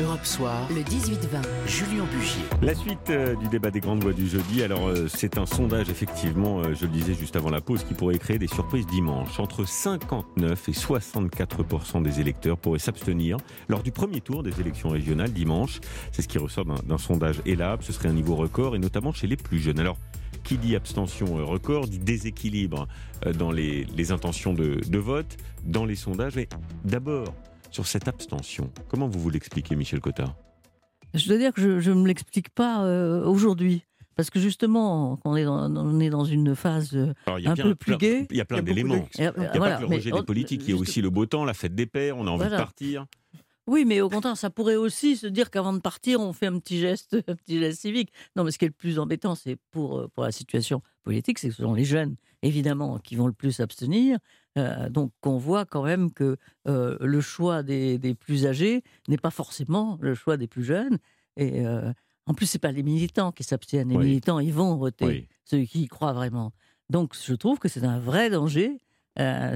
Europe Soir, le 18-20, Julien Bugier. La suite euh, du débat des grandes voix du jeudi. Alors, euh, c'est un sondage, effectivement, euh, je le disais juste avant la pause, qui pourrait créer des surprises dimanche. Entre 59 et 64 des électeurs pourraient s'abstenir lors du premier tour des élections régionales dimanche. C'est ce qui ressort d'un sondage ELAB. Ce serait un niveau record, et notamment chez les plus jeunes. Alors, qui dit abstention record dit déséquilibre dans les, intentions de, de vote, dans les sondages. Mais d'abord, sur cette abstention. Comment vous vous l'expliquez, Michel Cotard Je dois dire que je ne me l'explique pas euh, aujourd'hui. Parce que justement, on est dans, on est dans une phase euh, un peu plus gaie. Il y a plein d'éléments. Il n'y a, pas que le rejet des politiques, il y a aussi le beau temps, la fête des pères, on a envie de partir. Oui, mais au contraire, ça pourrait aussi se dire qu'avant de partir, on fait un petit geste, un petit geste civique. Non, mais ce qui est le plus embêtant, c'est pour, euh, pour la situation politique, c'est que ce sont les jeunes, évidemment, qui vont le plus s'abstenir. Euh, donc on voit quand même que euh, le choix des, plus âgés n'est pas forcément le choix des plus jeunes. Et euh, en plus, c'est pas les militants qui s'abstiennent. Les militants, ils vont voter, ceux qui y croient vraiment. Donc je trouve que c'est un vrai danger.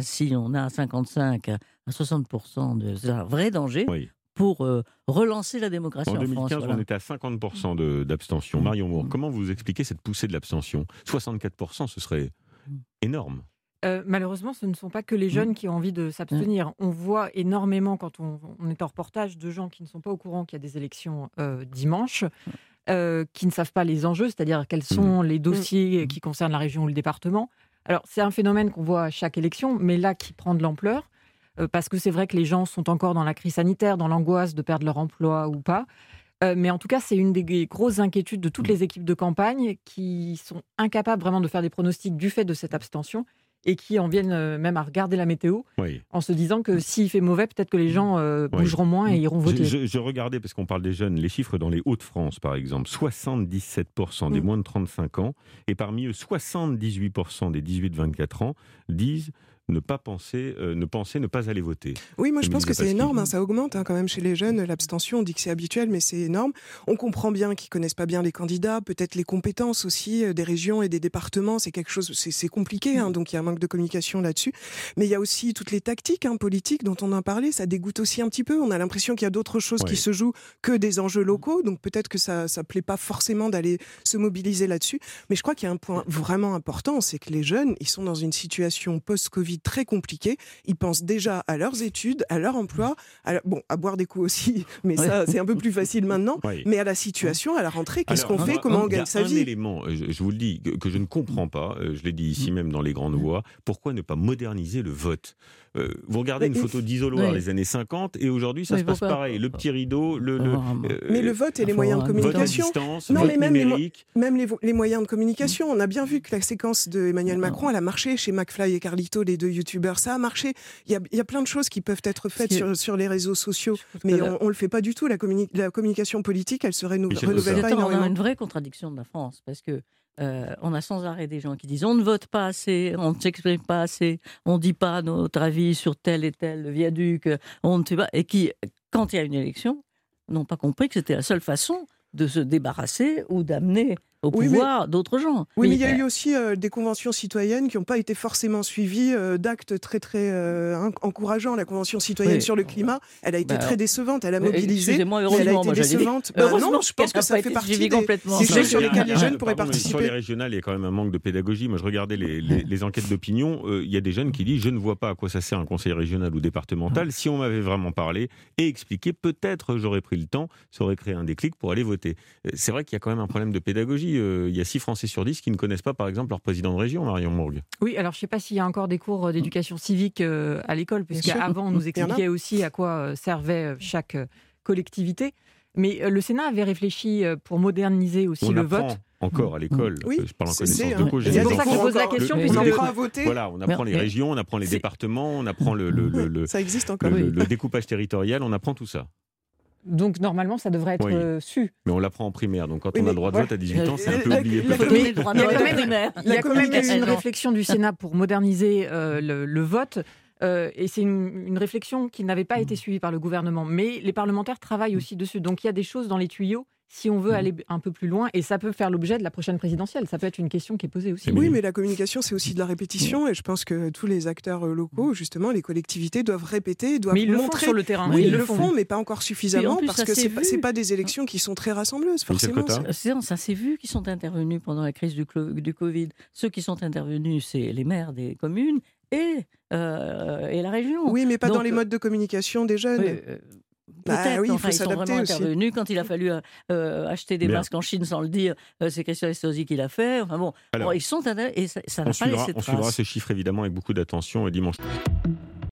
si on a 55 à 60%, de, c'est un vrai danger pour relancer la démécratie en, 2015, on était à 50% d'abstention. Marion Moore, mm. comment vous expliquez cette poussée de l'abstention? 64%, ce serait. Énorme. Euh, malheureusement, ce ne sont pas que les mmh. jeunes qui ont envie de s'abstenir. On voit énormément, quand on, est en reportage, de gens qui ne sont pas au courant qu'il y a des élections euh, dimanche, euh, qui ne savent pas les enjeux, c'est-à-dire quels sont les dossiers qui concernent la région ou le département. Alors, c'est un phénomène qu'on voit à chaque élection, mais là qui prend de l'ampleur, parce que c'est vrai que les gens sont encore dans la crise sanitaire, dans l'angoisse de perdre leur emploi ou pas. Mais en tout cas, c'est une des grosses inquiétudes de toutes les équipes de campagne qui sont incapables vraiment de faire des pronostics du fait de cette abstention et qui en viennent euh, même à regarder la météo en se disant que s'il fait mauvais, peut-être que les gens euh, bougeront moins et iront voter. Je, regardais, parce qu'on parle des jeunes, les chiffres dans les Hauts-de-France, par exemple, 77% des mm. moins de 35 ans, et parmi eux, 78% des 18-24 ans disent ne pas penser, euh, ne penser ne pas aller voter. Oui, moi je pense que c'est énorme, hein, ça augmente hein, quand même chez les jeunes, l'abstention, on dit que c'est habituel, mais c'est énorme. On comprend bien qu'ils connaissent pas bien les candidats, peut-être les compétences aussi euh, des régions et des départements, c'est quelque chose, c'est compliqué, hein, donc il y a un manque de communication là-dessus. Mais il y a aussi toutes les tactiques politiques dont on a parlé, ça dégoûte aussi un petit peu. On a l'impression qu'il y a d'autres choses qui se jouent que des enjeux locaux, donc peut-être que ça ça plaît pas forcément d'aller se mobiliser là-dessus. Mais je crois qu'il y a un point vraiment important, c'est que les jeunes, ils sont dans une situation post-Covid très compliqué. Ils pensent déjà à leurs études, à leur emploi, à, bon, à boire des coups aussi, mais ça, c'est un peu plus facile maintenant. Mais à la situation, à la rentrée, qu'est-ce qu'on fait? Comment on gagne sa vie? un élément, euh, je, vous le dis, que, je ne comprends pas, euh, je l'ai dit ici même dans les grandes voix, pourquoi ne pas moderniser le vote? Euh, vous regardez une photo d'isoloir les années 50 et aujourd'hui ça se passe pareil. Le petit rideau, le. mais le vote et les moyens de communication. non, mais même, les, même les, moyens de communication. On a bien vu que la séquence de Emmanuel Macron, elle a marché chez McFly et Carlito, les deux youtubeurs. Ça a marché. Il y a, il y a plein de choses qui peuvent être faites sur, sur les réseaux sociaux, mais on, ne le fait pas du tout. La, la communication politique, elle se renouvelle pas énormément. On a une vraie contradiction de la France parce que euh, on a sans arrêt des gens qui disent on ne vote pas assez, on ne s'exprime pas assez, on ne dit pas notre avis sur tel et tel viaduc, on ne sait pas, et qui, quand il y a une élection, n'ont pas compris que c'était la seule façon de se débarrasser ou d'amener au pouvoir d'autres gens. Oui, mais il y a eu aussi euh, des conventions citoyennes qui n'ont pas été forcément suivies euh, d'actes très très euh, encourageants. La convention citoyenne sur le climat, elle a été bah très décevante. Elle a mobilisé. Moi, heureusement, elle a été décevante. Bah, non, je pense que ça fait partie complètement. des sujets sur lesquels les jeunes pourraient participer. Sur les régionales, il y a quand même un manque de pédagogie. Moi, je regardais les, les, enquêtes d'opinion. Il y a des jeunes qui disent je ne vois pas à quoi ça sert un conseil régional ou départemental. Si on m'avait vraiment parlé et expliqué, peut-être j'aurais pris le temps, ça aurait créé un déclic pour aller voter. C'est vrai qu'il y a quand même un problème de pédagogie. Euh, il y a 6 Français sur 10 qui ne connaissent pas, par exemple, leur président de région, Marion Mourgue. Oui, alors je ne sais pas s'il y a encore des cours d'éducation civique euh, à l'école, puisqu'avant, on nous expliquait aussi à quoi euh, servait chaque collectivité. Mais le Sénat avait réfléchi pour moderniser aussi le vote encore à l'école. Oui, je parle en connaissance de cause. C'est pour ça que je pose la question. on apprend à voter. Voilà, on apprend les régions, on apprend les départements, on apprend le, le, ça existe encore. le, découpage territorial, on apprend tout ça. Donc normalement, ça devrait être euh, su. Mais on l'apprend en primaire, donc quand on a le droit de vote à 18 ans, c'est un peu oublié. Il y a quand même eu une réflexion du Sénat pour moderniser euh, le, vote. Euh, et c'est une, réflexion qui n'avait pas été suivie par le gouvernement. Mais les parlementaires travaillent aussi dessus. Donc il y a des choses dans les tuyaux si on veut Mhm. aller un peu plus loin, et ça peut faire l'objet de la prochaine présidentielle. Ça peut être une question qui est posée aussi. Oui, mais la communication, c'est aussi de la répétition. Et je pense que tous les acteurs euh, locaux, justement, les collectivités, doivent répéter, doivent Mais ils le font montrer. sur le terrain. Oui, Ils ils le le font. font, mais pas encore suffisamment, plus, parce que c'est pas, pas des élections qui sont très rassembleuses, forcément. Ça s'est vu qui sont intervenus pendant la crise du, Covid. Ceux qui sont intervenus, c'est les maires des communes et, euh, et la région. Oui, mais pas Donc, dans les modes de communication des jeunes. Oui, Bah Peut-être, oui, il enfin, faut ils sont vraiment aussi. intervenus quand il a fallu euh, euh, acheter des Bien. masques en Chine sans le dire. euh, c'est Christian Estrosi qui l'a fait. Enfin bon, Alors, bon, ils sont et ça n'a pas suivra, laissé de on suivra ces chiffres évidemment avec beaucoup d'attention euh, dimanche.